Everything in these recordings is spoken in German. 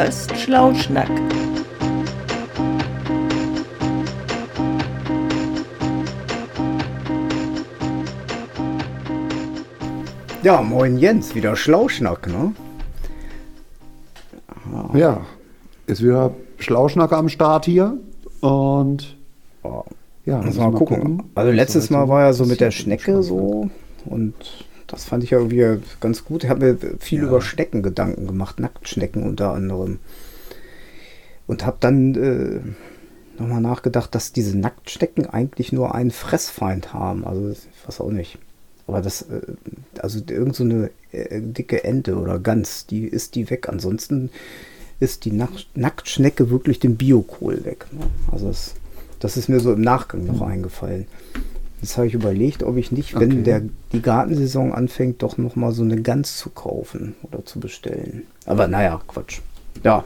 Podcast Schlauschnack. Ja, moin Jens, wieder Schlauschnack, ne? Ja, ist wieder Schlauschnack am Start hier und Oh, ja, Muss müssen mal wir gucken. Also letztes heute Mal war ja so mit der. Schnecke so und das fand ich ja irgendwie ganz gut. Ich habe mir viel über Schnecken Gedanken gemacht, Nacktschnecken unter anderem. Und habe dann äh, nochmal nachgedacht, dass diese Nacktschnecken eigentlich nur einen Fressfeind haben. Also ich weiß auch nicht. Aber das, äh, also irgend so eine äh, dicke Ente oder Gans, die ist die weg. Ansonsten ist die Nack Nacktschnecke wirklich den Biokohl weg. Ne? Also das, das ist mir so im Nachgang noch eingefallen. Jetzt habe ich überlegt, ob ich nicht, wenn Okay. der, die Gartensaison anfängt, doch noch mal so eine Gans zu kaufen oder zu bestellen. Aber naja, Quatsch. Ja,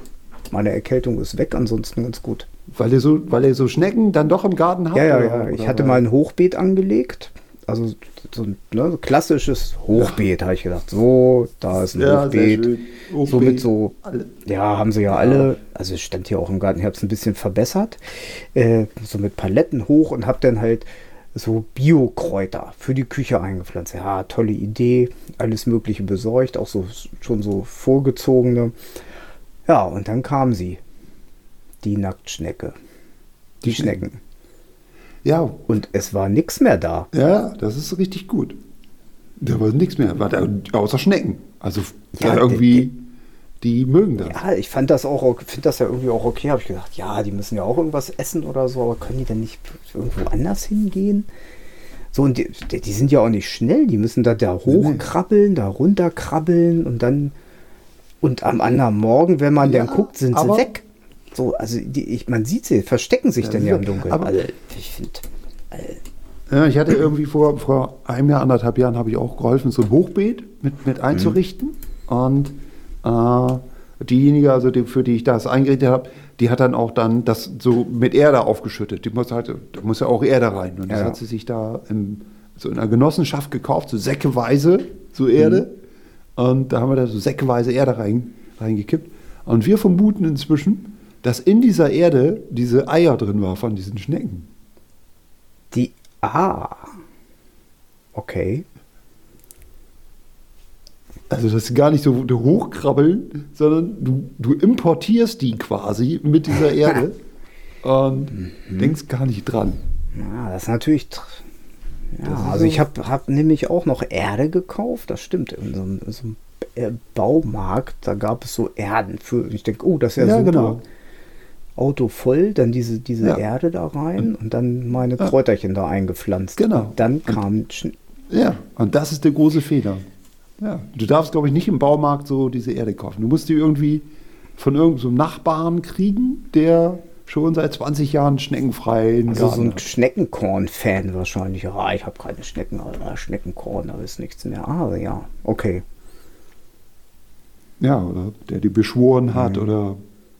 meine Erkältung ist weg, ansonsten ganz gut. Weil ihr so, weil ihr so Schnecken dann doch im Garten habt? Ja, ja, oder- ja. Ich oder hatte weil- mal ein Hochbeet angelegt. Also so ein ne, klassisches Hochbeet, habe ich gedacht. So, da ist ein Ja, Hochbeet. schön. So Hochbeet. mit so, Alle- ja, haben sie ja, alle. Also es stand hier auch im Garten, ich habe es ein bisschen verbessert. Äh, so mit Paletten hoch und habe dann halt so Biokräuter für die Küche eingepflanzt. Ja, tolle Idee. Alles Mögliche besorgt, auch so schon so vorgezogene. Ja, und dann kam sie. Die Nacktschnecke. Die Schnecken. Ja, Und es war nichts mehr da. ja, das ist richtig gut. Da war nichts mehr, war da, außer Schnecken. Also ja, irgendwie, die mögen das. Ja, ich fand das auch, finde das ja irgendwie auch okay. Habe ich gedacht, ja, die müssen ja auch irgendwas essen oder so, aber können die denn nicht irgendwo anders hingehen? So, und die, die sind ja auch nicht schnell, die müssen da, da hochkrabbeln, da runterkrabbeln und dann, und am anderen Morgen, wenn man Ja, dann guckt, sind sie weg. So, also die, ich, man sieht sie, verstecken sich Ja, dann ja im Dunkeln. aber- also, ich finde, Ja, ich hatte irgendwie vor, vor einem Jahr, anderthalb Jahren, habe ich auch geholfen, so ein Hochbeet mit, mit einzurichten. Und äh, diejenige, also die, für die ich das eingerichtet habe, die hat dann auch dann das so mit Erde aufgeschüttet. Die muss halt, da muss ja auch Erde rein. Und das Ja. hat sie sich da im, so in einer Genossenschaft gekauft, so säckeweise, so Erde. Und da haben wir da so säckeweise Erde rein, reingekippt. Und wir vermuten inzwischen, dass in dieser Erde diese Eier drin war von diesen Schnecken. die, ah, okay. Also das ist gar nicht so hochkrabbeln, sondern du, du importierst die quasi mit dieser Erde und denkst gar nicht dran. Ja, das ist natürlich. Ja, ist also so- ich habe hab nämlich auch noch Erde gekauft, das stimmt. In so einem, in so einem äh, Baumarkt, da gab es so Erden für. Ich denke, oh, das ist ja, Ja, super. genau. Auto voll, dann diese, diese Ja. Erde da rein und dann meine. Kräuterchen da eingepflanzt. Genau. Und dann Und- kam. Schn- Ja, und das ist der große Fehler. Ja, du darfst, glaube ich, nicht im Baumarkt so diese Erde kaufen. Du musst die irgendwie von irgendeinem so Nachbarn kriegen, der schon seit 20 Jahren schneckenfrei Also so ein. Schneckenkorn-Fan wahrscheinlich. Ah, ich habe keine Schnecken, aber Schneckenkorn, da ist nichts mehr. Ah, ja, okay. Ja, oder der die beschworen hat oder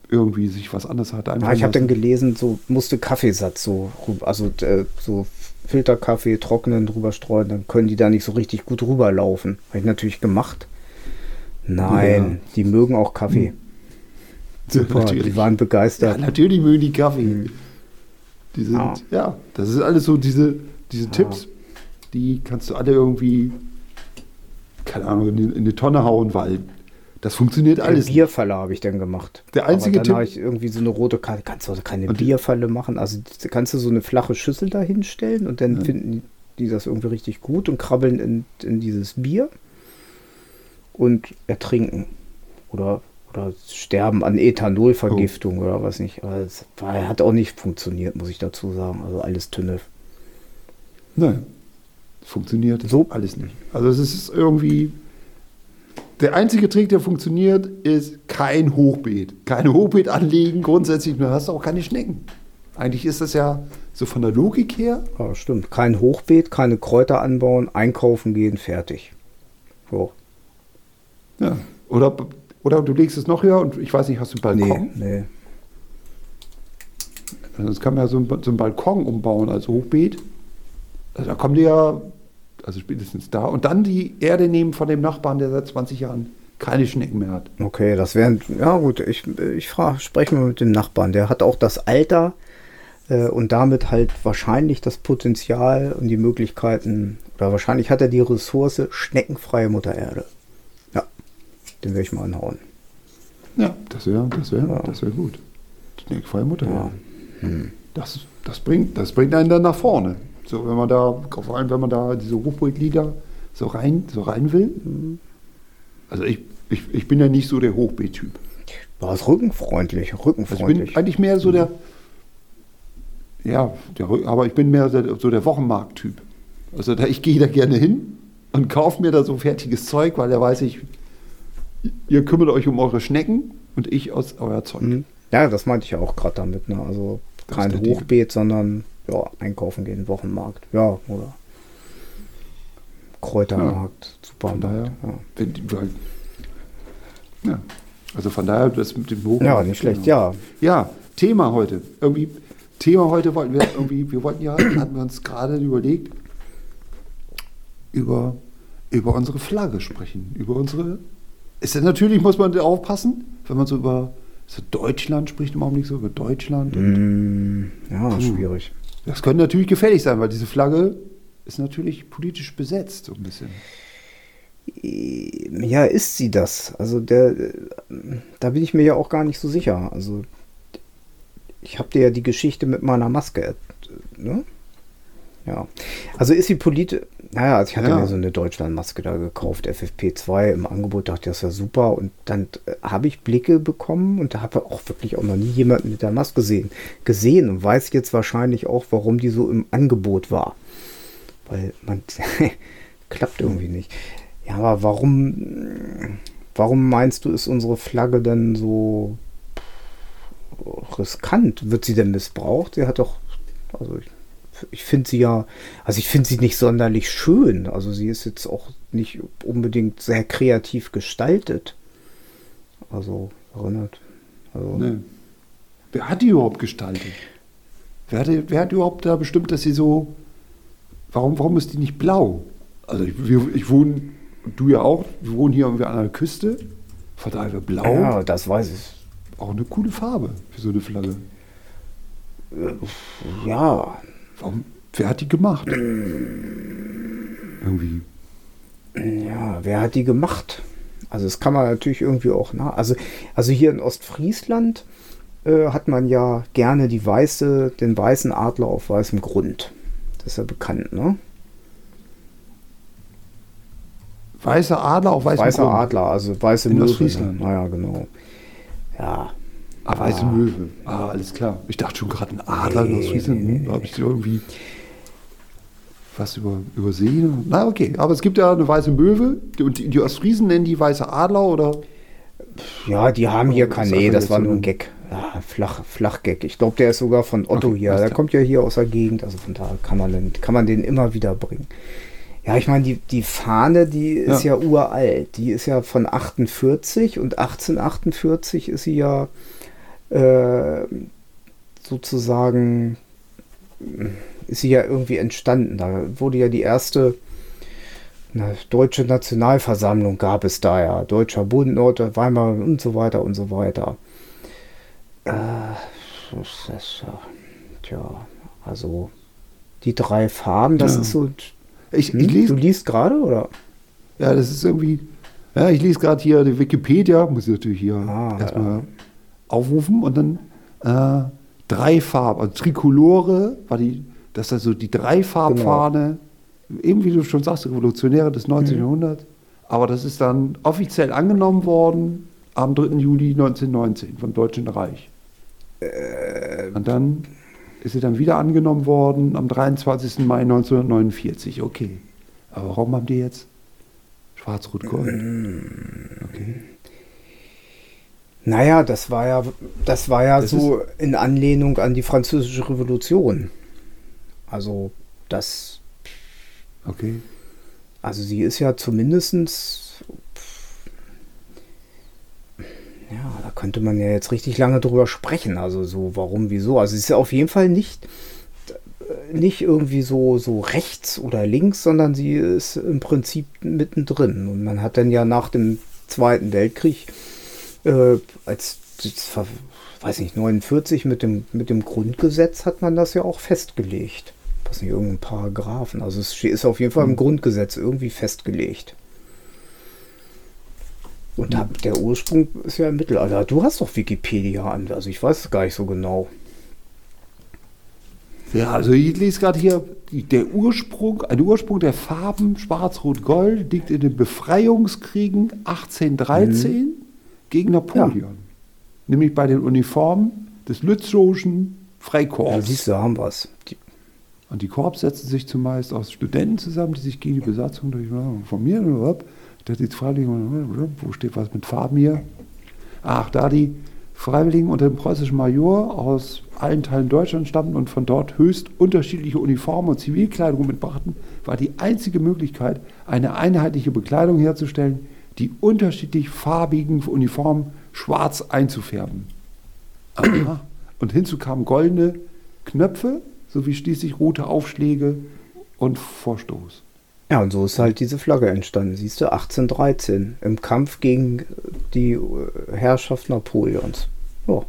irgendwie sich was anderes hat. Ja, Ah, ich habe dann gelesen, so musste Kaffeesatz so, also äh, so Filterkaffee trocknen drüber streuen, dann können die da nicht so richtig gut rüberlaufen. Habe ich natürlich gemacht. Nein, die mögen auch Kaffee. Super, die Natürlich. waren Ja, begeistert. natürlich mögen die Kaffee. Die sind, Ja. ja. das ist alles so diese, diese Tipps, die kannst du alle irgendwie, keine Ahnung, in, die- in die Tonne hauen, weil das funktioniert Eine alles. Bierfalle habe ich dann gemacht. Der einzige Aber dann habe ich irgendwie so eine rote Karte. Kannst du also keine Und Bierfalle machen? Also kannst du so eine flache Schüssel da hinstellen und dann finden die das irgendwie richtig gut und krabbeln in, in dieses Bier und ertrinken. Oder, oder sterben an Ethanolvergiftung oder was nicht. Aber es hat auch nicht funktioniert, muss ich dazu sagen. Also alles Tünnef. Nein, funktioniert So. alles nicht. Also es ist irgendwie, der einzige Trick, der funktioniert, ist kein Hochbeet. Keine Hochbeet anlegen, grundsätzlich, du hast auch keine Schnecken. Eigentlich ist das ja so von der Logik her, Ja, stimmt. Kein Hochbeet, keine Kräuter anbauen, einkaufen gehen, fertig. So. Ja. Oder, oder du legst es noch höher und ich weiß nicht, hast du einen Balkon? Nee, nee. Also Das kann man ja so, ein- so einen Balkon umbauen als Hochbeet. Also da kommen die ja, also spätestens da. Und dann die Erde nehmen von dem Nachbarn, der seit 20 Jahren keine Schnecken mehr hat. Okay, das wären, ja gut, ich, ich frage, spreche mal mit dem Nachbarn. Der hat auch das Alter äh, und damit halt wahrscheinlich das Potenzial und die Möglichkeiten, oder wahrscheinlich hat er die Ressource schneckenfreie Mutter Erde. Ja, den werde ich mal anhauen. Ja, das wäre das wär, Ja. das wär gut. Schneckenfreie Mutter. Ja. Ja. Das, das, bringt, das bringt einen dann nach vorne. So, wenn man da, vor allem wenn man da diese Hochbeetlieder so rein, so rein will. Also ich, ich, ich bin ja nicht so der Hochbeet-Typ. War es rückenfreundlich, Also ich bin rückenfreundlich. eigentlich mehr so der, ja, der, aber ich bin mehr der, so der Wochenmarkt-Typ. Also da, ich gehe da gerne hin und kaufe mir da so fertiges Zeug, weil da weiß ich, ihr kümmert euch um eure Schnecken und ich aus euer Zeug. Mhm. Ja, das meinte ich ja auch gerade damit. Ne? Also Das kein. Hochbeet, sondern ja, einkaufen gehen, Wochenmarkt. Ja, oder Kräutermarkt, Von daher, Supermarkt. Ja. wenn, die- weil, ja, also von daher, das mit dem Hoch. ja, nicht schlecht, Genau. ja. Ja, Thema heute. Irgendwie, Thema heute wollten wir irgendwie, wir wollten ja, hatten wir uns gerade überlegt, über, über unsere Flagge sprechen. Über unsere. Ist ja natürlich, muss man aufpassen, wenn man so über so Deutschland spricht im Augenblick so, über Deutschland. Mm, ja, Puh. schwierig. Das könnte natürlich gefährlich sein, weil diese Flagge ist natürlich politisch besetzt, so ein bisschen. Ja, ist sie das? Also der, äh, da bin ich mir ja auch gar nicht so sicher. Also ich habe dir ja die Geschichte mit meiner Maske, äh, ne? Ja. Also ist sie politisch. Naja, also ich hatte Ja. mir so eine Deutschlandmaske da gekauft, FFP2 im Angebot, dachte, das ist ja super. Und dann äh, habe ich Blicke bekommen und da habe auch wirklich auch noch nie jemanden mit der Maske gesehen, gesehen und weiß jetzt wahrscheinlich auch, warum die so im Angebot war. Weil man klappt irgendwie nicht. Ja, aber warum, warum meinst du, ist unsere Flagge denn so riskant? Wird sie denn missbraucht? Sie hat doch, also ich, ich finde sie ja, also ich finde sie nicht sonderlich schön. Also sie ist jetzt auch nicht unbedingt sehr kreativ gestaltet. Also erinnert. Also, Nee. Wer hat die überhaupt gestaltet? Wer hat, wer hat überhaupt da bestimmt, dass sie so. Warum, warum ist die nicht blau? Also ich, ich wohne, du ja auch, wir wohnen hier irgendwie an der Küste. Von daher blau ja, das weiß ich. auch eine coole Farbe für so eine Flagge. Ja, Warum, wer hat die gemacht? Irgendwie. Ja, wer hat die gemacht? Also das kann man natürlich irgendwie auch nach. Also, also hier in Ostfriesland äh, hat man ja gerne die weiße, den weißen Adler auf weißem Grund. Das ist ja bekannt, ne? Weißer Adler auf weißem Weißer Grund. Adler, also weiße In Möwe. Ostfriesland. Ne? Naja, genau. Ja. Ah, weiße Möwe. Ah, alles klar. Ich dachte schon gerade ein Adler in Ostfriesland. Hm, Da habe ich irgendwie was über, übersehen. Na, okay. Aber es gibt ja eine weiße Möwe. Die- Und die, die Ostfriesen nennen die weiße Adler oder? Ja, die haben hier Das kein. ist Nee, das war nur ein ein- Gag. Ja, flach, Flachgag. Ich glaube, der ist sogar von Otto Okay, hier. Der klar. kommt ja hier aus der Gegend. Also von da kann man den, kann man den immer wieder bringen. Ja, ich meine, die, die Fahne, die ist ja. Ja. uralt. Die ist ja von 48 und 1848 ist sie ja äh, sozusagen ist sie ja irgendwie entstanden. Da wurde ja die erste na, deutsche Nationalversammlung gab es da ja. Deutscher Bund, Nord, Weimar und so weiter und so weiter. Äh, das ist, ja, tja, also die drei Farben, das Ja. ist so. Ich, Hm? ich du lese, liest gerade oder? ja, das ist irgendwie, ja, ich lese gerade hier die Wikipedia, muss ich natürlich hier Ah, erstmal aufrufen und dann äh, drei Farben, also Trikolore war die, das ist also die Dreifarbfahne, eben wie du schon sagst, Revolutionäre des 19. Mhm. Jahrhunderts, aber das ist dann offiziell angenommen worden am 3. Juli 1919 vom Deutschen Reich. Äh, und dann ist sie dann wieder angenommen worden am 23. Mai 1949. Okay. Aber warum haben die jetzt Schwarz-Rot-Gold? Okay. Naja, das war ja, das war ja Das so in Anlehnung an die Französische Revolution. Also das, Okay. also sie ist ja zumindestens ja, da könnte man ja jetzt richtig lange drüber sprechen. Also so, warum, wieso. Also sie ist ja auf jeden Fall nicht, nicht irgendwie so, so rechts oder links, sondern sie ist im Prinzip mittendrin. Und man hat dann ja nach dem Zweiten Weltkrieg, äh, als, weiß nicht, 49 mit dem, mit dem Grundgesetz hat man das ja auch festgelegt. Was nicht, irgendein Paragraphen. Also es ist auf jeden Fall im Mhm. Grundgesetz irgendwie festgelegt. Und da, der Ursprung ist ja im Mittelalter. Du hast doch Wikipedia an, also ich weiß es gar nicht so genau. Ja, also ich lese gerade hier, der Ursprung, ein Ursprung der Farben Schwarz-Rot-Gold liegt in den Befreiungskriegen 1813 gegen Napoleon. Nämlich bei den Uniformen des Lützowschen Ja, Freikorps. siehst du, haben wir es. Und die Korps setzen sich zumeist aus Studenten zusammen, die sich gegen die Besatzung durch formieren. Da die Freiwilligen, wo steht was mit Farben hier? Ach, da die Freiwilligen unter dem preußischen Major aus allen Teilen Deutschlands stammten und von dort höchst unterschiedliche Uniformen und Zivilkleidung mitbrachten, war die einzige Möglichkeit, eine einheitliche Bekleidung herzustellen, die unterschiedlich farbigen Uniformen schwarz einzufärben. Aha. Und hinzu kamen goldene Knöpfe sowie schließlich rote Aufschläge und Vorstoß. Ja, und so ist halt diese Flagge entstanden, siehst du, 1813 im Kampf gegen die äh, Herrschaft Napoleons. Ja,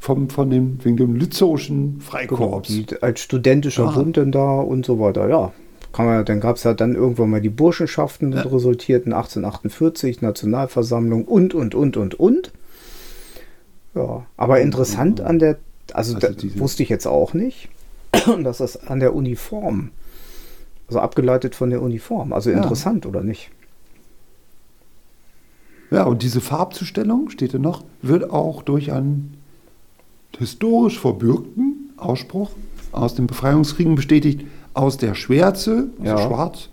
Vom, von dem, wegen dem Lützowschen genau, Freikorps. die, als studentischer Ah. Bund denn da und so weiter. Ja, man, dann gab es ja dann irgendwann mal die Burschenschaften und resultierten 1848 Nationalversammlung und, und, und, und, und. Ja, aber interessant an der, also, Also da, wusste ich jetzt auch nicht, dass das an der Uniform, also abgeleitet von der Uniform, also Ja. interessant oder nicht? Ja, und diese Farbzustellung, steht da noch, wird auch durch einen historisch verbürgten Ausspruch aus den Befreiungskriegen bestätigt, aus der Schwärze, also Ja. schwarz,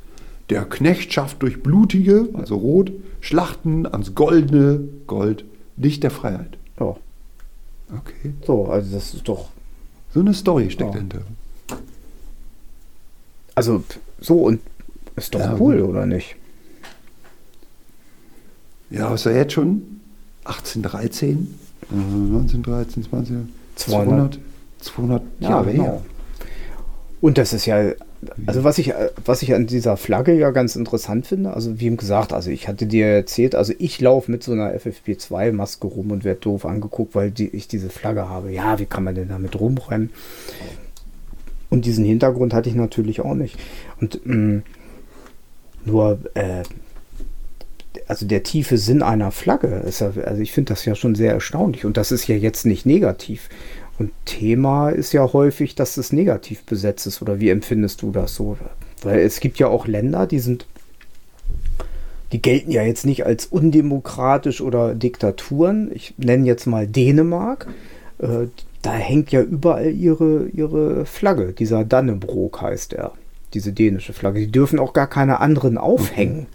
der Knechtschaft durch blutige, also rot, Schlachten ans goldene, Gold, Licht der Freiheit. Ja, Okay. so, also das ist doch, So eine Story steckt Ja. dahinter. also so und ist doch Ja, cool, oder nicht? Ja, ist ja jetzt schon 1813, äh, 1913, 20, 200, 200 Ja, Jahre genau. her. Und das ist ja, also was ich, was ich an dieser Flagge ja ganz interessant finde, also wie gesagt, also ich hatte dir erzählt, also ich laufe mit so einer FFP2-Maske rum und werde doof angeguckt, weil die, ich diese Flagge habe. Ja, wie kann man denn damit rumrennen? Und diesen Hintergrund hatte ich natürlich auch nicht. Und mh, nur, äh, also der tiefe Sinn einer Flagge ist ja, also ich finde das ja schon sehr erstaunlich. Und das ist ja jetzt nicht negativ. Und Thema ist ja häufig, dass es negativ besetzt ist. Oder wie empfindest du das so? Weil es gibt ja auch Länder, die sind, die gelten ja jetzt nicht als undemokratisch oder Diktaturen. Ich nenne jetzt mal Dänemark. Äh, da hängt ja überall ihre, ihre Flagge. Dieser Dannebrog heißt er. Diese dänische Flagge. Die dürfen auch gar keine anderen aufhängen.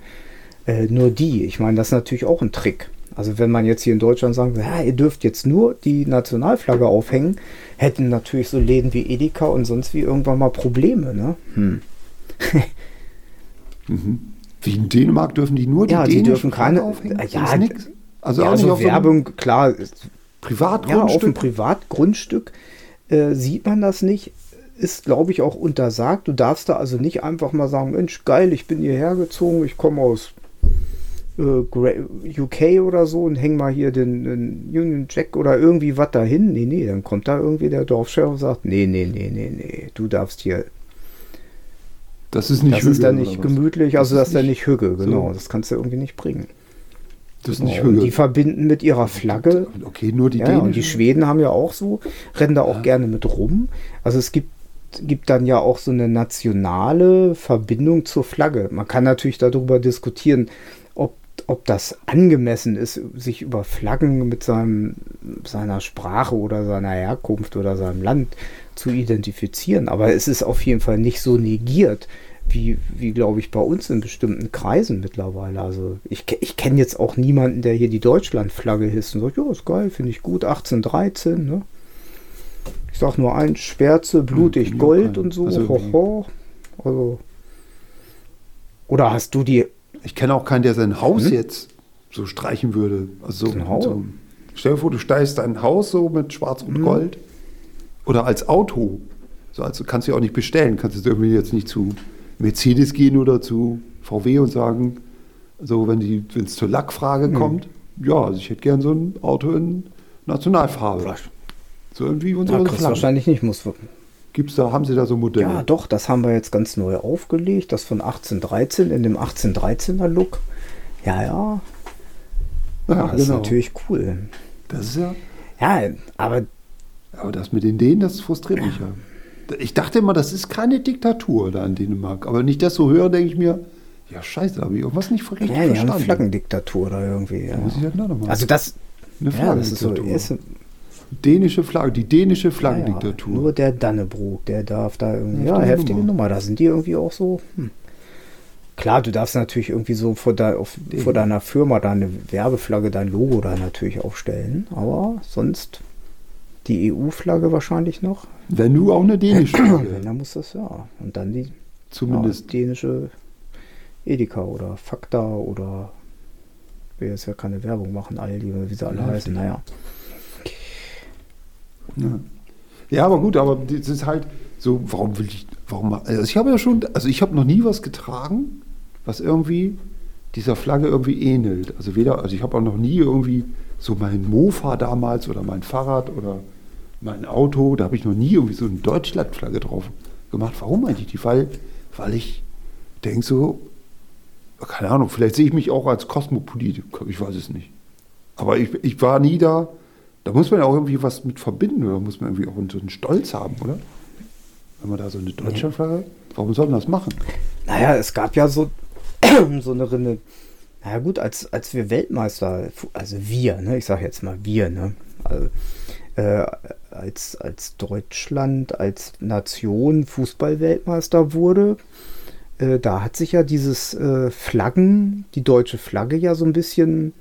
Äh, nur die. Ich meine, das ist natürlich auch ein Trick. Also wenn man jetzt hier in Deutschland sagt, ja, ihr dürft jetzt nur die Nationalflagge aufhängen, hätten natürlich so Läden wie Edeka und sonst wie irgendwann mal Probleme, ne? Hm. Wie in Dänemark dürfen die nur die Ja, die dürfen keine- aufhängen? ja? Also ja, also auf so Werbung, klar, ist- ja, Privatgrundstück? auf dem Privatgrundstück äh, sieht man das nicht. Ist, glaube ich, auch untersagt. Du darfst da also nicht einfach mal sagen, Mensch, geil, ich bin hierher gezogen, ich komme aus UK oder so und häng mal hier den, den Union Jack oder irgendwie was dahin. Nee, nee, dann kommt da irgendwie der Dorfchef und sagt, nee, nee, nee, nee, nee, du darfst hier, das ist nicht das ist Hügel dann oder nicht gemütlich, also das ist dann nicht Hügge, so. genau, das kannst du irgendwie nicht bringen. Das ist nicht und Hügel. die verbinden mit ihrer Flagge Okay, nur die ja, ja, und die dänischen. Schweden haben ja auch so, rennen da auch gerne mit rum. Also es gibt, gibt dann ja auch so eine nationale Verbindung zur Flagge. Man kann natürlich darüber diskutieren, ob, das angemessen ist, sich über Flaggen mit seinem, seiner Sprache oder seiner Herkunft oder seinem Land zu identifizieren. Aber es ist auf jeden Fall nicht so negiert, wie, wie glaube ich, bei uns in bestimmten Kreisen mittlerweile. Also ich, ich kenne jetzt auch niemanden, der hier die Deutschlandflagge hisst und sagt, ja, ist geil, finde ich gut, 1813, ne? Ich sag nur eins, Schwärze, blutig, kenn ich auch Gold und so, Also ho. Also. Oder hast du die, Ich kenne auch keinen, der sein Haus Hm? jetzt so streichen würde. Also so, so. Stell dir vor, du steigst dein Haus so mit Schwarz und Hm. Gold. Oder als Auto. So, also kannst du ja auch nicht bestellen. Kannst du irgendwie jetzt nicht zu Mercedes gehen oder zu VW und sagen, So, wenn es zur Lackfrage Hm. kommt, ja, also ich hätte gern so ein Auto in Nationalfarbe. So irgendwie Ja, unsere du Flagge. wahrscheinlich nicht. Muss, Gibt's da, haben Sie da so Modelle? ja, doch, das haben wir jetzt ganz neu aufgelegt. Das von 1813 in dem 1813er Look. Ja, ja. Ja, das ist natürlich cool. Das ist ja, Ja, aber aber das mit den Dänen, das frustriert mich ja. Ich dachte immer, das ist keine Diktatur da in Dänemark. Aber ich das so höre, denke ich mir, ja scheiße, habe ich irgendwas nicht richtig ja, die haben eine verstanden. Flaggendiktatur da irgendwie. Ja. Da muss ich halt nochmal. Also das, eine ja, das ist so, ist, Dänische Flagge, die dänische ja, ja, Flaggendiktatur. nur der Dannebrog, der darf da irgendwie, ja, Heftige heftige Nummer. Nummer. Da sind die irgendwie auch so, hm. Klar, du darfst natürlich irgendwie so vor, de, auf, vor deiner Firma deine Werbeflagge, dein Logo da natürlich aufstellen, aber sonst die EU-Flagge wahrscheinlich noch. Wenn du auch eine dänische Wenn, Flagge, dann muss das ja. Und dann die zumindest. ja, dänische Edeka oder Fakta oder will jetzt ja keine Werbung machen, Aldi oder wie sie alle Ja, heißen. Naja. Ja. ja, aber gut, aber das ist halt so, warum will ich, warum, also ich habe ja schon, also ich habe noch nie was getragen, was irgendwie dieser Flagge irgendwie ähnelt. Also weder, also ich habe auch noch nie irgendwie so mein Mofa damals oder mein Fahrrad oder mein Auto, da habe ich noch nie irgendwie so eine Deutschlandflagge drauf gemacht. Warum eigentlich die? Weil, weil ich denke so, keine Ahnung, vielleicht sehe ich mich auch als Kosmopolit, ich weiß es nicht. Aber ich, ich war nie da, da muss man ja auch irgendwie was mit verbinden oder muss man irgendwie auch einen Stolz haben, oder? Wenn man da so eine Deutschlandflagge hat. Warum soll man das machen? Naja, es gab ja so, so eine Rinne. Naja gut, als, als wir Weltmeister, also wir, ne, ich sage jetzt mal wir, ne, also, äh, als, als Deutschland, als Nation Fußballweltmeister wurde, äh, da hat sich ja dieses äh, Flaggen, die deutsche Flagge ja so ein bisschen,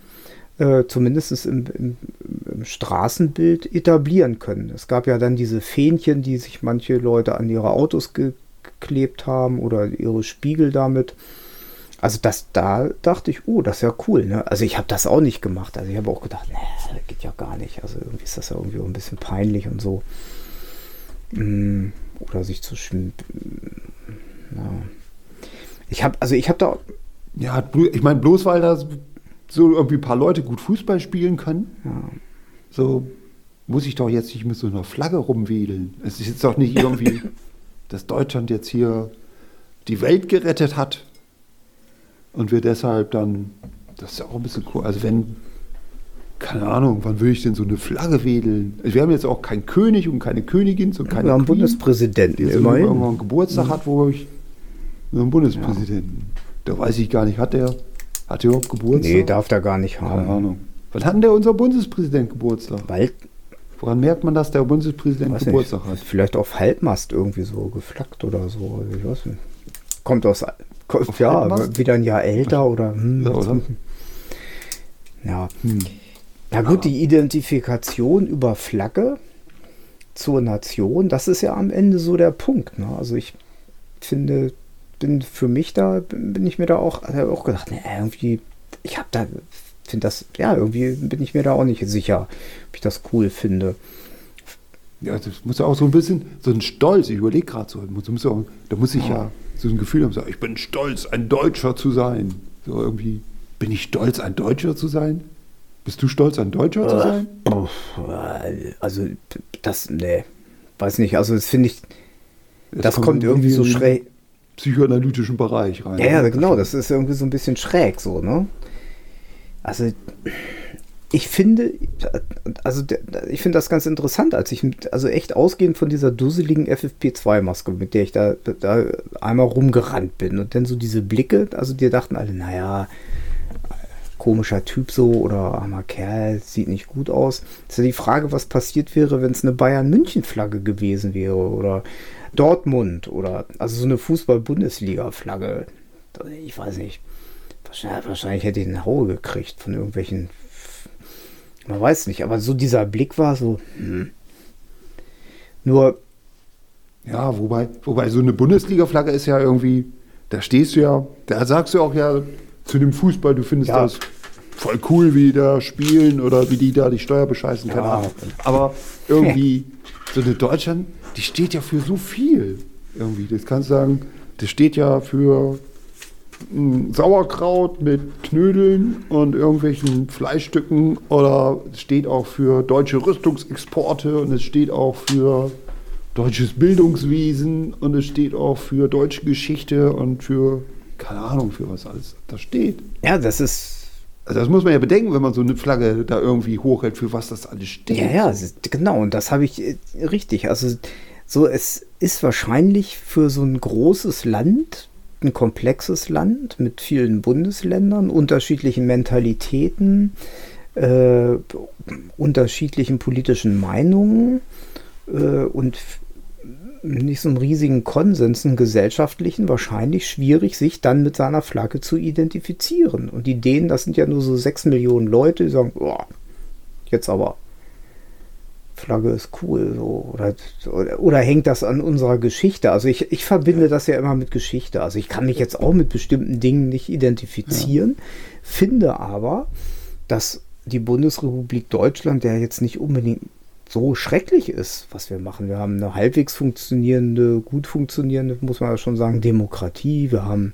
äh, zumindest im, im, im Straßenbild etablieren können. Es gab ja dann diese Fähnchen, die sich manche Leute an ihre Autos ge geklebt haben oder ihre Spiegel damit. Also das, da dachte ich, oh, das ist ja cool. Ne? Also ich habe das auch nicht gemacht. Also ich habe auch gedacht, nee, das geht ja gar nicht. Also irgendwie ist das ja irgendwie auch ein bisschen peinlich und so. Mm, Oder sich zu schm ja. Ich habe, also ich habe da, Ja, ich meine, bloß weil da so irgendwie ein paar Leute gut Fußball spielen können, ja, so muss ich doch jetzt nicht mit so einer Flagge rumwedeln. Es ist jetzt doch nicht irgendwie, dass Deutschland jetzt hier die Welt gerettet hat und wir deshalb dann, das ist ja auch ein bisschen cool. Also wenn, keine Ahnung, wann will ich denn so eine Flagge wedeln? Also wir haben jetzt auch keinen König und keine Königin, so keine wir haben Queen, Bundespräsidenten der immerhin. irgendwann einen Geburtstag hat, wo ich so einen Bundespräsidenten. Da weiß ich gar nicht, hat der, hat der überhaupt Geburtstag? Nee, darf der gar nicht Keine haben. Ahnung. Wann hat denn der unser Bundespräsident Geburtstag? Weil, Woran merkt man, dass der Bundespräsident weiß Geburtstag nicht, hat? vielleicht auf Halbmast irgendwie so geflaggt oder so. Also ich weiß nicht. Kommt aus, kommt, Auf ja, Halbmast? wieder ein Jahr älter oder. Hm, Ja, oder? Ja. Hm. Na gut, die Identifikation über Flagge zur Nation, das ist ja am Ende so der Punkt. Ne? Also ich finde, bin für mich da, bin ich mir da auch, hab auch gedacht, ne, irgendwie, ich habe da, finde das, ja, irgendwie bin ich mir da auch nicht sicher, ob ich das cool finde. Ja, das muss ja auch so ein bisschen, so ein Stolz, ich überlege gerade so, muss, muss ja auch, da muss ich ja so ein Gefühl haben, so, ich bin stolz, ein Deutscher zu sein. So irgendwie, bin ich stolz, ein Deutscher zu sein? Bist du stolz, ein Deutscher zu sein? Also das, ne, weiß nicht, also das finde ich, Jetzt das kommt irgendwie so in den schräg. Psychoanalytischen Bereich rein. Ja, genau, das ist irgendwie so ein bisschen schräg so, ne? Also, ich finde, also ich finde das ganz interessant, als ich, also echt ausgehend von dieser dusseligen FFP2-Maske, mit der ich da, da einmal rumgerannt bin und dann so diese Blicke, also die dachten alle, naja, komischer Typ so oder armer Kerl, sieht nicht gut aus. Das ist ja die Frage, was passiert wäre, wenn es eine Bayern-München-Flagge gewesen wäre oder Dortmund oder also so eine Fußball-Bundesliga-Flagge. Ich weiß nicht. Wahrscheinlich, wahrscheinlich hätte ich einen Haue gekriegt von irgendwelchen. Man weiß nicht, aber so dieser Blick war so. Hm. Nur, Ja, wobei, wobei so eine Bundesliga-Flagge ist ja irgendwie, da stehst du ja, da sagst du auch ja zu dem Fußball, du findest Ja. das voll cool, wie die da spielen oder wie die da die Steuer bescheißen, keine Ja. Ahnung. Aber irgendwie, so eine Deutschland, die steht ja für so viel. Irgendwie, das kannst du sagen, das steht ja für, ein Sauerkraut mit Knödeln und irgendwelchen Fleischstücken oder es steht auch für deutsche Rüstungsexporte und es steht auch für deutsches Bildungswesen und es steht auch für deutsche Geschichte und für keine Ahnung für was alles da steht. Ja, das ist. Also das muss man ja bedenken, wenn man so eine Flagge da irgendwie hochhält, für was das alles steht. Ja, ja, genau. Und das habe ich äh, richtig. Also so, es ist wahrscheinlich für so ein großes Land, ein komplexes Land mit vielen Bundesländern, unterschiedlichen Mentalitäten, äh, unterschiedlichen politischen Meinungen äh, und nicht so einen riesigen Konsens, einen gesellschaftlichen, wahrscheinlich schwierig, sich dann mit seiner Flagge zu identifizieren. Und die Dänen, das sind ja nur so sechs Millionen Leute, die sagen, boah, jetzt aber Flagge ist cool. So. Oder, oder, oder hängt das an unserer Geschichte? Also ich, ich verbinde das ja immer mit Geschichte. Also ich kann mich jetzt auch mit bestimmten Dingen nicht identifizieren, finde aber, dass die Bundesrepublik Deutschland, der jetzt nicht unbedingt so schrecklich ist, was wir machen. Wir haben eine halbwegs funktionierende, gut funktionierende, muss man ja schon sagen, Demokratie. Wir haben,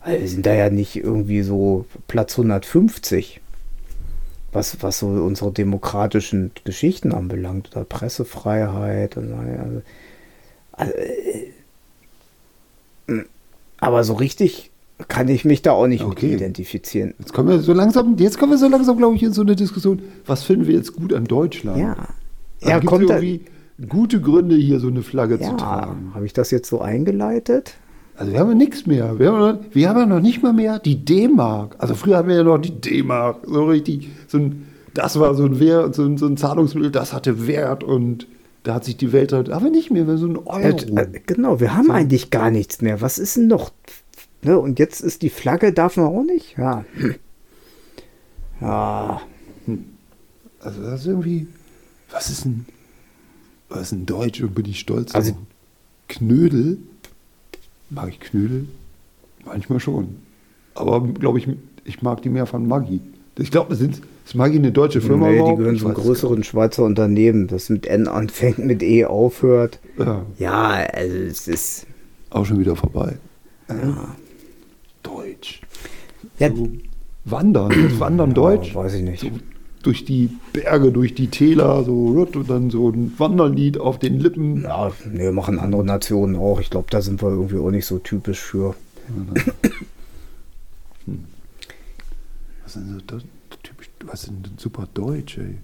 also wir sind da ja nicht irgendwie so Platz 150 was, was so unsere demokratischen Geschichten anbelangt, oder Pressefreiheit. Und, so, also, also, aber so richtig kann ich mich da auch nicht Okay. identifizieren. Jetzt kommen wir so langsam, jetzt kommen wir so langsam, glaube ich, in so eine Diskussion. Was finden wir jetzt gut an Deutschland? Ja. Also Ja, kommt da, irgendwie gute Gründe, hier so eine Flagge zu ja, tragen. habe ich das jetzt so eingeleitet? Also wir haben ja nichts mehr. Wir haben, ja- wir haben ja noch nicht mal mehr die D-Mark. Also früher hatten wir ja noch die D-Mark. So richtig, so ein, das war so ein, Wert, so, ein, so ein Zahlungsmittel, das hatte Wert und da hat sich die Welt, aber nicht mehr, wir so ein Euro. Äh, äh, genau, wir haben eigentlich gar nichts mehr. Was ist denn noch? Ne? Und jetzt ist die Flagge, darf man auch nicht? Ja. Hm. Ja, Also das ist irgendwie, was ist ein, was ist ein Deutsch und bin ich stolz Also- drauf? Knödel? Mag ich Knödel? Manchmal schon. Aber glaube ich, ich mag die mehr von Maggi. Ich glaube, sind, ist Maggi eine deutsche Firma nee, die gehören Ich zu einem weiß es größeren Schweizer Unternehmen, das mit N anfängt, mit E aufhört. Ja, Ja, also es ist. auch schon wieder vorbei. Deutsch. Ja, So, wandern, Wandern Deutsch? weiß ich nicht. So, durch die Berge, durch die Täler, so und dann so ein Wanderlied auf den Lippen. Ja, nee, machen andere Nationen auch. Ich glaube, da sind wir irgendwie auch nicht so typisch für. Was ist denn so das, typisch, was ist denn super Deutsch, ey?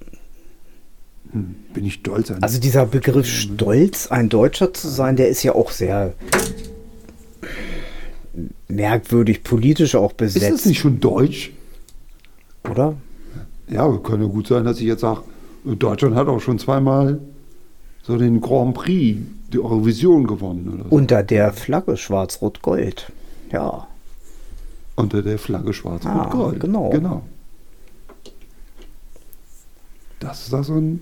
Hm, bin ich stolz an. Also dieser Begriff Stolz, ein Deutscher zu sein, der ist ja auch sehr merkwürdig politisch auch ist besetzt, das nicht schon Deutsch? oder? Ja, kann ja gut sein, dass ich jetzt sage, Deutschland hat auch schon zweimal so den Grand Prix, die Eurovision gewonnen so. Unter der Flagge Schwarz-Rot-Gold. Ja. Unter der Flagge schwarz Ah, genau. genau. Das ist da so ein.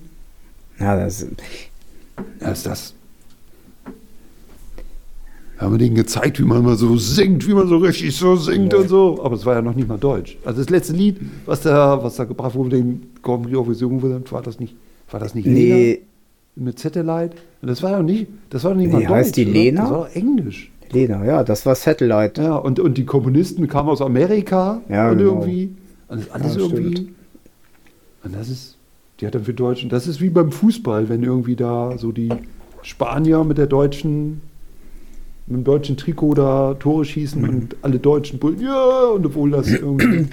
Ja, das, Ja, ist das. Wir haben denen gezeigt, wie man mal so singt, wie man so richtig so singt und so. Aber es war ja noch nicht mal Deutsch. Also das letzte Lied, was da, was da gebracht wurde, den Prix Eurovision wurde, war das nicht, war das nicht nee, Lena mit Satellite? Und das war doch nicht, das war doch nicht mal Nee, Deutsch. heißt die oder? Lena? Das war doch Englisch. Lena, ja, das war Satellite. Ja, und, und die Kommunisten kamen aus Amerika Ja, und genau. irgendwie. Und das alles Ja, irgendwie. stimmt. Und das ist, die hat dann für Deutschen, das ist wie beim Fußball, wenn irgendwie da so die Spanier mit der deutschen, mit dem deutschen Trikot da Tore schießen Mhm. und alle Deutschen bullen, ja, und obwohl das irgendwie.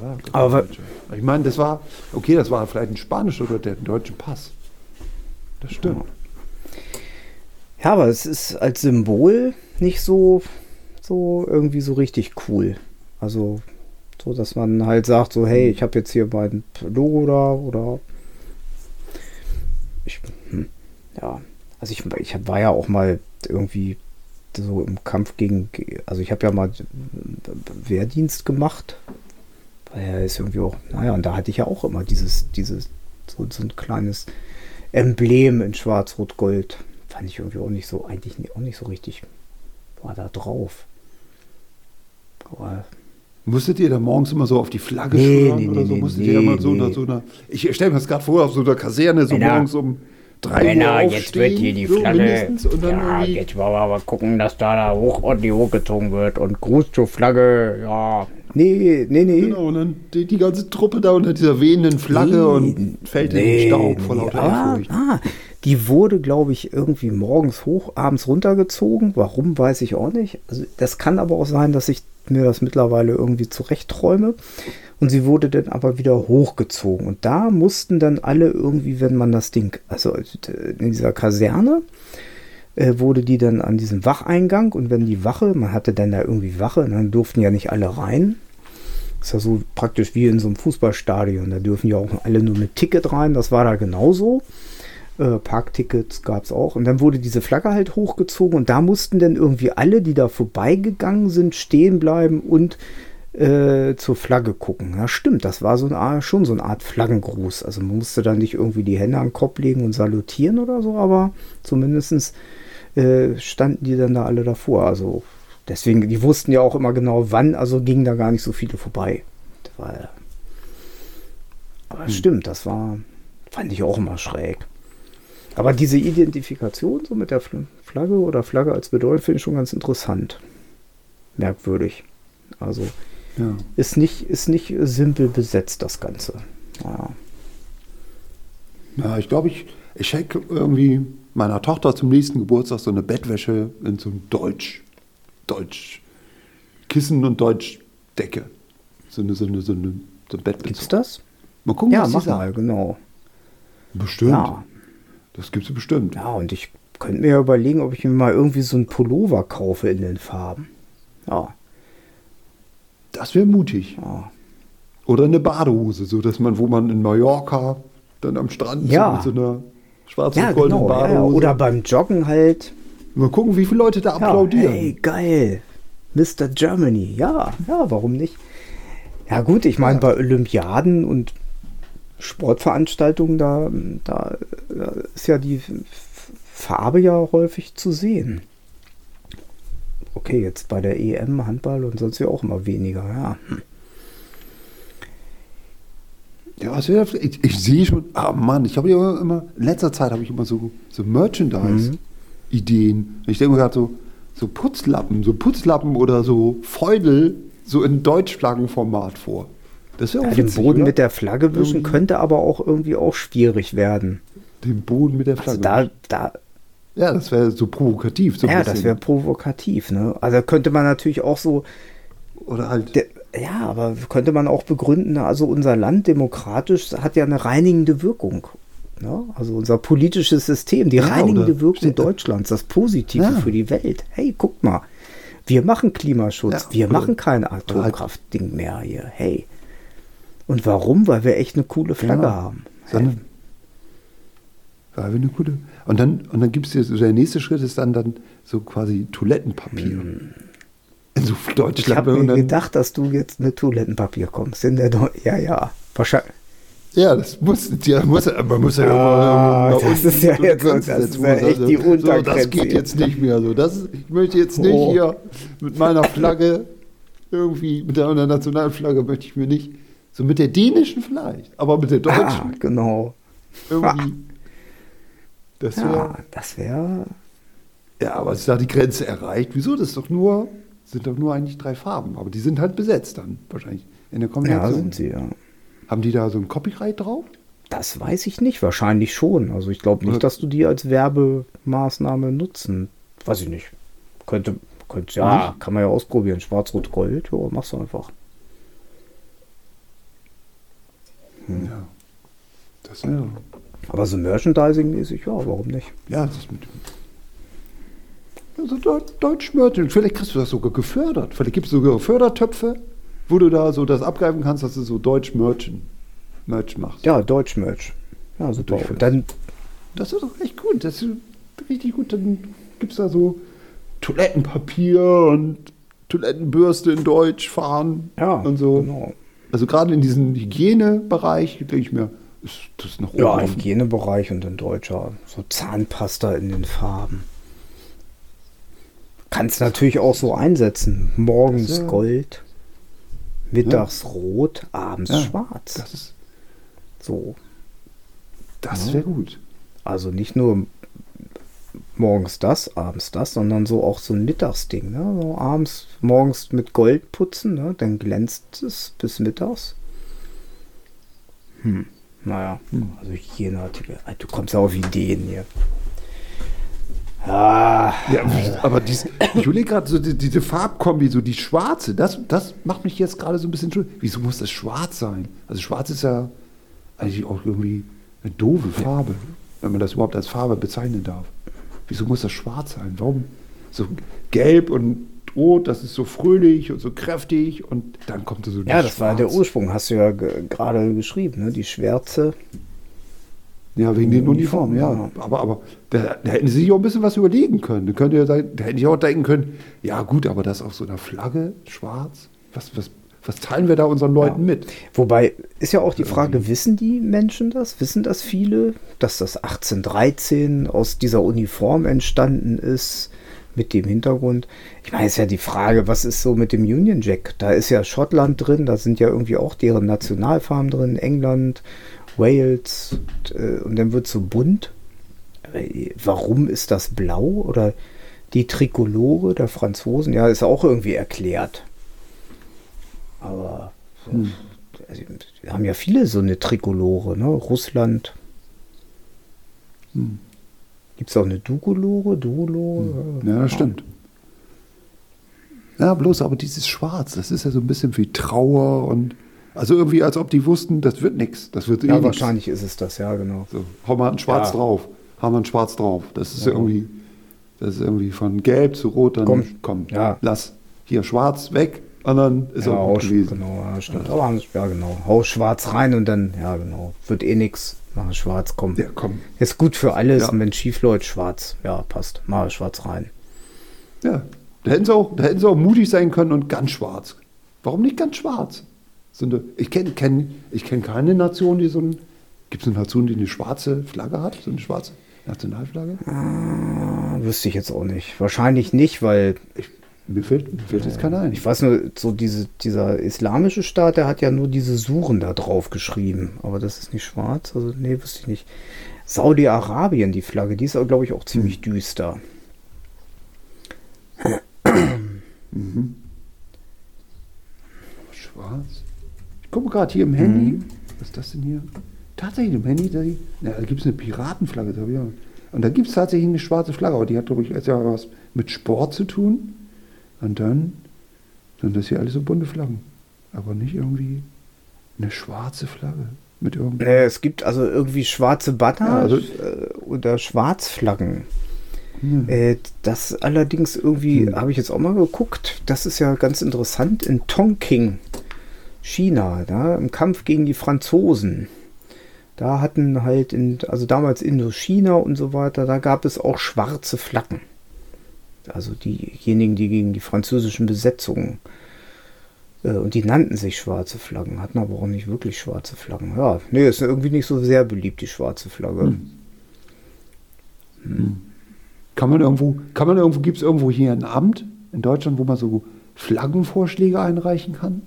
ja, das Aber- Deutsche. ich meine, das war, okay, das war vielleicht ein spanischer oder der deutschen Pass. Das stimmt. Ja, aber es ist als Symbol nicht so, so irgendwie so richtig cool. Also, so, dass man halt sagt, so, hey, ich habe jetzt hier mein Logo da oder ich, hm, ja, also ich, ich war ja auch mal irgendwie so im Kampf gegen, also ich habe ja mal Wehrdienst gemacht. Weil er ist irgendwie auch, naja, und da hatte ich ja auch immer dieses, dieses, so, so ein kleines Emblem in Schwarz-Rot-Gold. Fand ich irgendwie auch nicht so, eigentlich auch nicht so richtig, war da drauf. Aber Musstet ihr da morgens immer so auf die Flagge Nee, schwören nee, oder nee, so? nee, Musstet ihr immer so, nee. einer, so einer. Ich stelle mir das gerade vor, auf so einer Kaserne, so morgens um drei Männer, Uhr jetzt wird hier die so Flagge. und ja, irgendwie, jetzt wollen wir aber gucken, dass da, da hoch ordentlich hochgezogen wird und Gruß zur Flagge. Ja, Nee, nee, nee. Genau, und dann die, die ganze Truppe da unter dieser wehenden Flagge und fällt in den Staub vor lauter ah, Ehrfurcht. ah, die wurde, glaube ich, irgendwie morgens hoch, abends runtergezogen. Warum, weiß ich auch nicht. Also, das kann aber auch sein, dass ich mir das mittlerweile irgendwie zurechtträume. Und sie wurde dann aber wieder hochgezogen. Und da mussten dann alle irgendwie, wenn man das Ding, also in dieser Kaserne, äh, wurde die dann an diesem Wacheingang und wenn die Wache, man hatte dann da irgendwie Wache, dann durften ja nicht alle rein. Das ist ja so praktisch wie in so einem Fußballstadion. Da dürfen ja auch alle nur mit Ticket rein. Das war da genauso. Äh, Parktickets gab es auch. Und dann wurde diese Flagge halt hochgezogen und da mussten dann irgendwie alle, die da vorbeigegangen sind, stehen bleiben und äh, zur Flagge gucken. Ja, stimmt, das war so eine schon so eine Art Flaggengruß. Also man musste da nicht irgendwie die Hände an den Kopf legen und salutieren oder so, aber zumindest äh, standen die dann da alle davor. Also deswegen, die wussten ja auch immer genau wann, also gingen da gar nicht so viele vorbei. Das war. Aber stimmt, das war, fand ich auch immer schräg. Aber diese Identifikation so mit der Fl- Flagge oder Flagge als Bedeutung finde ich schon ganz interessant. Merkwürdig. Also Ja. ist nicht, ist nicht simpel besetzt, das Ganze. Ja. Ja, ich glaube, ich, ich schenke irgendwie meiner Tochter zum nächsten Geburtstag so eine Bettwäsche in so einem Deutsch, Deutsch Kissen und Deutschdecke. So eine, so eine, so eine, so ein Bettbezug. Gibt's das? Mal gucken, Ja, was mach mal, genau. Bestimmt. Ja. Das gibt's bestimmt. Ja, und ich könnte mir ja überlegen, ob ich mir mal irgendwie so einen Pullover kaufe in den Farben. Ja, Das wäre mutig. ja. Oder eine Badehose, so dass man, wo man in Mallorca dann am Strand Ja. so mit so einer schwarzen Ja, und goldenen genau. Ja, ja. Badehose. Oder beim Joggen halt. Mal gucken, wie viele Leute da applaudieren. hey, geil. Mr. Germany. Ja, ja, warum nicht? Ja, gut, ich meine, bei Olympiaden und Sportveranstaltungen, da, da ist ja die Farbe ja häufig zu sehen. Okay, jetzt bei der EM, Handball und sonst ja auch immer weniger, ja. Hm. Ja, was wäre ich, ich sehe schon, ah Mann, ich habe ja immer, in letzter Zeit habe ich immer so, so Merchandise-Ideen. Ich denke mir gerade so, so Putzlappen, so Putzlappen oder so Feudel, so in Deutschflaggenformat vor. Das Ja, den Boden oder? mit der Flagge wischen könnte aber auch irgendwie auch schwierig werden. Den Boden mit der Also Flagge. da, da, ja, das wäre so provokativ. So ja, bisschen. das wäre provokativ, ne? Also könnte man natürlich auch so, Oder halt, der, ja, aber könnte man auch begründen, also unser Land demokratisch hat ja eine reinigende Wirkung. Ne? Also unser politisches System, die Ja, reinigende Wirkung Deutschlands, das Positive Ja. für die Welt. Hey, guck mal, wir machen Klimaschutz, Ja, wir machen kein halt- Atomkraftding mehr hier. Hey. Und warum? Weil wir echt eine coole Flagge Genau. haben. Sondern, ja, eine gute. Und dann, und dann gibt es so der nächste Schritt ist dann, dann so quasi Toilettenpapier. In so Hm. Ich Deutschland. habe mir gedacht, dass du jetzt mit Toilettenpapier kommst. In der Deu ja, ja. Wahrscheinlich. Ja, das muss, ja, muss man muss ja Ah, immer, das ist ja jetzt so- das ist ja man echt die So, das Untergrenze geht jetzt. jetzt nicht mehr so. Das, ich möchte jetzt nicht Oh. hier mit meiner Flagge irgendwie, mit der Nationalflagge möchte ich mir nicht, so mit der dänischen vielleicht, aber mit der Ah, deutschen genau. irgendwie. Das wäre, Ja, das wäre. ja, aber ist da die Grenze erreicht? Wieso? Das ist doch nur, sind doch nur eigentlich drei Farben, aber die sind halt besetzt dann wahrscheinlich in der Ja, Kombination. sind sie, ja. Haben die da so ein Copyright drauf? Das weiß ich nicht. Wahrscheinlich schon. Also ich glaube nicht, dass du die als Werbemaßnahme nutzen. Weiß ich nicht. Könnte, könnte ja, kann man ja ausprobieren. Schwarz-Rot-Gold, ja, machst du einfach. Hm. Ja. Das ja. Aber so Merchandising-mäßig, ja, warum nicht? Ja, das ist mit. Also Deu- Deutsch-Merchant. Vielleicht kriegst du das sogar gefördert. Vielleicht gibt es sogar Fördertöpfe, wo du da so das abgreifen kannst, dass du so Deutsch-Merchant Merch machst. Ja, Deutsch-Merch. Ja, super. Durchführst. Und dann, Das ist doch echt gut. Das ist richtig gut. Dann gibt es da so Toilettenpapier und Toilettenbürste in Deutsch fahren ja, und so. genau. Also gerade in diesem Hygienebereich denke ich mir, ist das noch Ja, offen. Hygienebereich und in deutscher. So Zahnpasta in den Farben. Kannst natürlich auch so einsetzen. Morgens ja. Gold, mittags rot, abends Ja, schwarz. Das ist so. Das wäre gut. Also nicht nur morgens das, abends das, sondern so auch so ein Mittagsding. Ne? So abends, morgens mit Gold putzen, ne? dann glänzt es bis mittags. Hm, naja, also Hygieneartikel. Alter, Du kommst ja auf Ideen hier. Ah, Ja, aber dies, ich überlege gerade so die, diese Farbkombi, so die schwarze, das, das macht mich jetzt gerade so ein bisschen schuld. Wieso muss das schwarz sein? Also schwarz ist ja eigentlich auch irgendwie eine doofe Farbe, wenn man das überhaupt als Farbe bezeichnen darf. Wieso muss das schwarz sein? Warum so gelb und rot, das ist so fröhlich und so kräftig und dann kommt so ja, das war der Schwarz. Ursprung, hast du ja ge- gerade geschrieben, ne? die Schwärze. Ja, wegen den Uniformen, ja. Ja. Aber, aber da, da hätten sie sich auch ein bisschen was überlegen können. Da, könnte ja sein, da hätten sie auch denken können, ja gut, aber das auf so einer Flagge, schwarz, was, was, was teilen wir da unseren Leuten mit? Wobei ist ja auch die Frage, wissen die Menschen das? Wissen das viele, dass das 1813 aus dieser Uniform entstanden ist mit dem Hintergrund? Ich meine, ist ja die Frage, was ist so mit dem Union Jack? Da ist ja Schottland drin, da sind ja irgendwie auch deren Nationalfarben drin, England, Wales und, äh, und dann wird so bunt. Äh, Warum ist das blau? Oder die Trikolore der Franzosen? Ja, ist auch irgendwie erklärt. Aber so, also, wir haben ja viele so eine Trikolore, ne? Russland. Hm. Gibt es auch eine Dukolore? Duolore? Ja, das stimmt. Ja, bloß aber dieses Schwarz, das ist ja so ein bisschen wie Trauer und also irgendwie, als ob die wussten, das wird nichts. Das wird eh Ja, nix. wahrscheinlich ist es das, ja, genau. So, hau mal ein Schwarz Ja. drauf. Hau mal ein Schwarz drauf. Das ist Ja. irgendwie, das ist irgendwie von Gelb zu Rot, dann Komm. komm, Ja. lass hier Schwarz weg und dann ist ja, auch gut gewesen. genau, ja, stimmt. Aber haben ja, genau. Hau schwarz rein und dann, ja, genau. Wird eh nix. Mach schwarz, komm. Ja, komm. Ist gut für alles. Ja. Und wenn schief läuft, schwarz. Ja, passt. Mach schwarz rein. Ja, da hätten, sie auch, da hätten sie auch mutig sein können und ganz schwarz. Warum nicht ganz schwarz? So eine, ich kenne kenn, ich kenn keine Nation, die so ein. Gibt es eine Nation, die eine schwarze Flagge hat? So eine schwarze Nationalflagge? Ah, wüsste ich jetzt auch nicht. Wahrscheinlich nicht, weil Ich, mir fällt, mir fällt jetzt keiner ein. Ich weiß nur, so diese, dieser islamische Staat, der hat ja nur diese Suren da drauf geschrieben. Aber das ist nicht schwarz. Also, nee, wüsste ich nicht. Saudi-Arabien, die Flagge, die ist aber, glaube ich, auch ziemlich düster. Mhm. Schwarz? Ich gucke gerade hier im Handy. Mhm. Was ist das denn hier? Tatsächlich im Handy, da, da gibt es eine Piratenflagge. Da Und da gibt es tatsächlich eine schwarze Flagge, aber die hat, glaube ich, ja was mit Sport zu tun. Und dann sind das hier alles so bunte Flaggen. Aber nicht irgendwie eine schwarze Flagge mit irgendwie. Nee, es gibt also irgendwie schwarze Banner Ja, also- äh, oder Schwarzflaggen. Hm. Äh, das allerdings irgendwie, Hm. habe ich jetzt auch mal geguckt, das ist ja ganz interessant, in Tonking, China, da, im Kampf gegen die Franzosen. Da hatten halt, in, also damals Indochina und so weiter, da gab es auch schwarze Flaggen. Also diejenigen, die gegen die französischen Besetzungen, äh, und die nannten sich schwarze Flaggen, hatten aber auch nicht wirklich schwarze Flaggen. Ja, nee, ist irgendwie nicht so sehr beliebt, die schwarze Flagge. Hm. Kann man irgendwo, kann man irgendwo, gibt es irgendwo hier ein Amt in Deutschland, wo man so Flaggenvorschläge einreichen kann?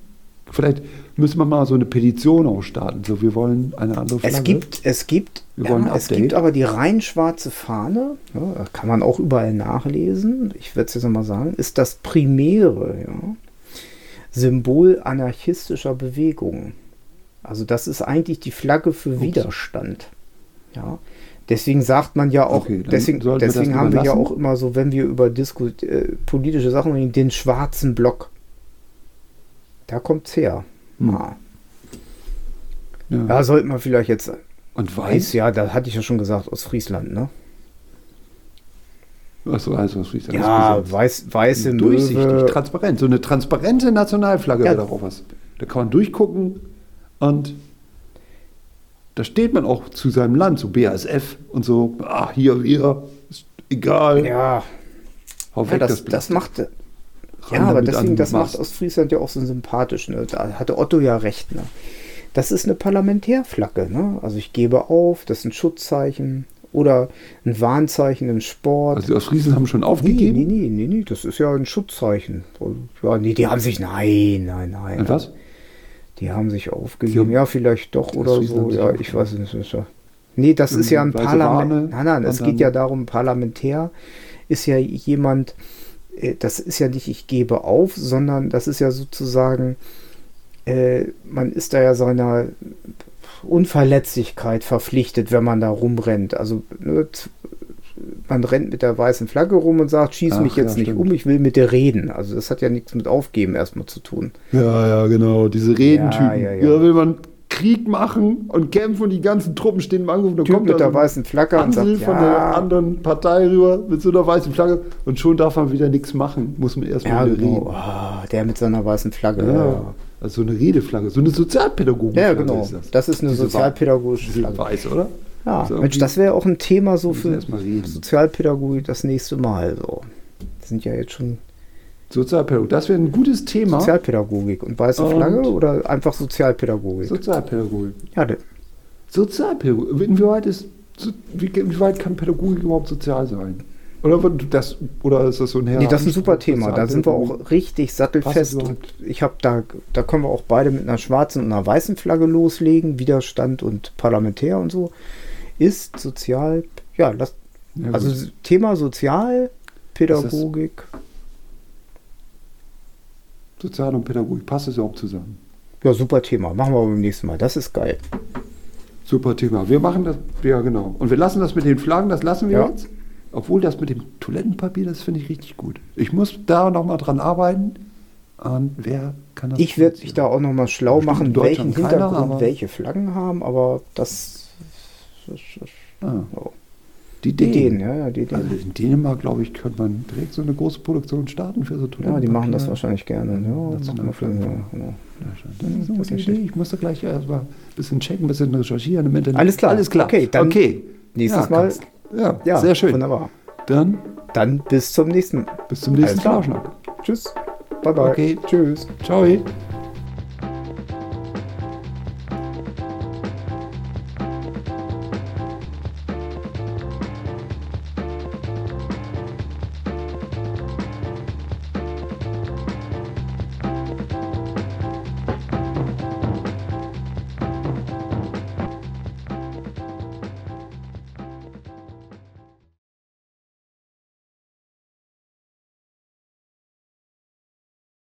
Vielleicht müssen wir mal so eine Petition ausstarten. So, wir wollen eine andere Flagge. Es gibt, es gibt, ja, es gibt aber die rein schwarze Fahne, ja, da kann man auch überall nachlesen. Ich werde es jetzt nochmal sagen, ist das primäre ja, Symbol anarchistischer Bewegungen. Also das ist eigentlich die Flagge für Widerstand. Ja. Deswegen sagt man ja auch, Okay, deswegen, sollten wir deswegen haben wir ja auch immer so, wenn wir über Disku äh, politische Sachen reden, den schwarzen Block. Da kommt's her. Hm. Ah. Ja. Ja, sollten wir vielleicht jetzt Und Weiß, weiß? ja, da hatte ich ja schon gesagt, aus Friesland, ne? Achso, also was Friesland Ja, weiß, weiße durchsichtig, Möwe. transparent. So eine transparente Nationalflagge Ja. wäre doch auch was. Da kann man durchgucken und da steht man auch zu seinem Land, so BASF und so. Ah, hier, wir, ist egal. Ja, Hau ja weg das, Blatt. das macht. Ja, aber deswegen, das macht Ostfriesland ja auch so sympathisch. Ne? Da hatte Otto ja recht. Ne? Das ist eine Parlamentärflagge. Ne? Also ich gebe auf, das ist ein Schutzzeichen oder ein Warnzeichen im Sport. Also die Ostfriesen haben schon aufgegeben. nee, nee, nee, nee, das ist ja ein Schutzzeichen. Ja, nee, die haben sich, nein, nein, nein. Und was? Die haben sich aufgegeben. haben- Ja, vielleicht doch oder so. Ja, ich weiß nicht. das ist ja- Nee, das ist ja ein Parlament. Nein, nein, es geht ja darum, Parlamentär ist ja jemand, das ist ja nicht, ich gebe auf, sondern das ist ja sozusagen, äh, man ist da ja seiner Unverletzlichkeit verpflichtet, wenn man da rumrennt. Also ne, man rennt mit der weißen Flagge rum und sagt, schieß Ach, mich jetzt ja, nicht stimmt. um, ich will mit dir reden. Also das hat ja nichts mit Aufgeben erstmal zu tun. Ja, ja, genau. Diese Redentypen. Ja, ja, ja. Da will man Krieg machen und kämpfen und die ganzen Truppen stehen im Angriff. Da Typ kommt mit da der weißen Flagge und sagt, von ja. der anderen Partei rüber mit so einer weißen Flagge und schon darf man wieder nichts machen. Muss man Ja, erstmal reden. Oh, der mit seiner weißen Flagge. Ja. Ja, Also so eine Redeflagge, so eine Sozialpädagogik. ja genau. Ist das. Das ist eine Diese sozialpädagogische Diese Flagge. weiß, oder? Ja, So Mensch, das wäre auch ein Thema so für. Sozialpädagogik das nächste Mal. So. Das sind ja jetzt schon Sozialpädagogik, das wäre ein gutes Thema. Sozialpädagogik und weiße Und- Flagge oder einfach Sozialpädagogik? Sozialpädagogik. ja, de- Sozialpädagogik. Inwieweit ist, wie, kann Pädagogik überhaupt sozial sein? Oder, das, oder ist das so ein nee, das ist ein super Thema. Da sind wir auch richtig sattelfest. Ist Und ich habe da, da können wir auch beide mit einer schwarzen und einer weißen Flagge loslegen. Widerstand und Parlamentär und so. Ist sozial, ja, das, Ja, also. Thema Sozialpädagogik. Sozial und Pädagogik, passt das überhaupt zusammen? Ja, super Thema. Machen wir beim nächsten Mal. Das ist geil. Super Thema. Wir machen das, ja genau. Und wir lassen das mit den Flaggen, das lassen wir Ja. jetzt. Obwohl das mit dem Toilettenpapier, das finde ich richtig gut. Ich muss da nochmal dran arbeiten. Und wer kann das? Ich werde mich da auch nochmal schlau machen, welchen keiner, Hintergrund aber- welche Flaggen haben, aber das, das, das Ah, oh. Die. Ideen, ja, ja, die Ideen. Also in Dänemark, glaube ich, könnte man direkt so eine große Produktion starten für so ja, Toilettenpapier. die machen das wahrscheinlich gerne. Ja, machen ja, genau. Das ist eine Das ist gute nicht Idee. Ich muss da gleich erstmal ein bisschen checken, ein bisschen recherchieren im Internet. Alles klar. Alles klar. Okay, dann okay. nächstes ja, Mal- Ja, Ja, sehr schön. Wunderbar. Dann Dann bis zum nächsten. bis zum nächsten Alles klar. Flauschnack. Tschüss. Bye bye. Okay. Tschüss. Ciao.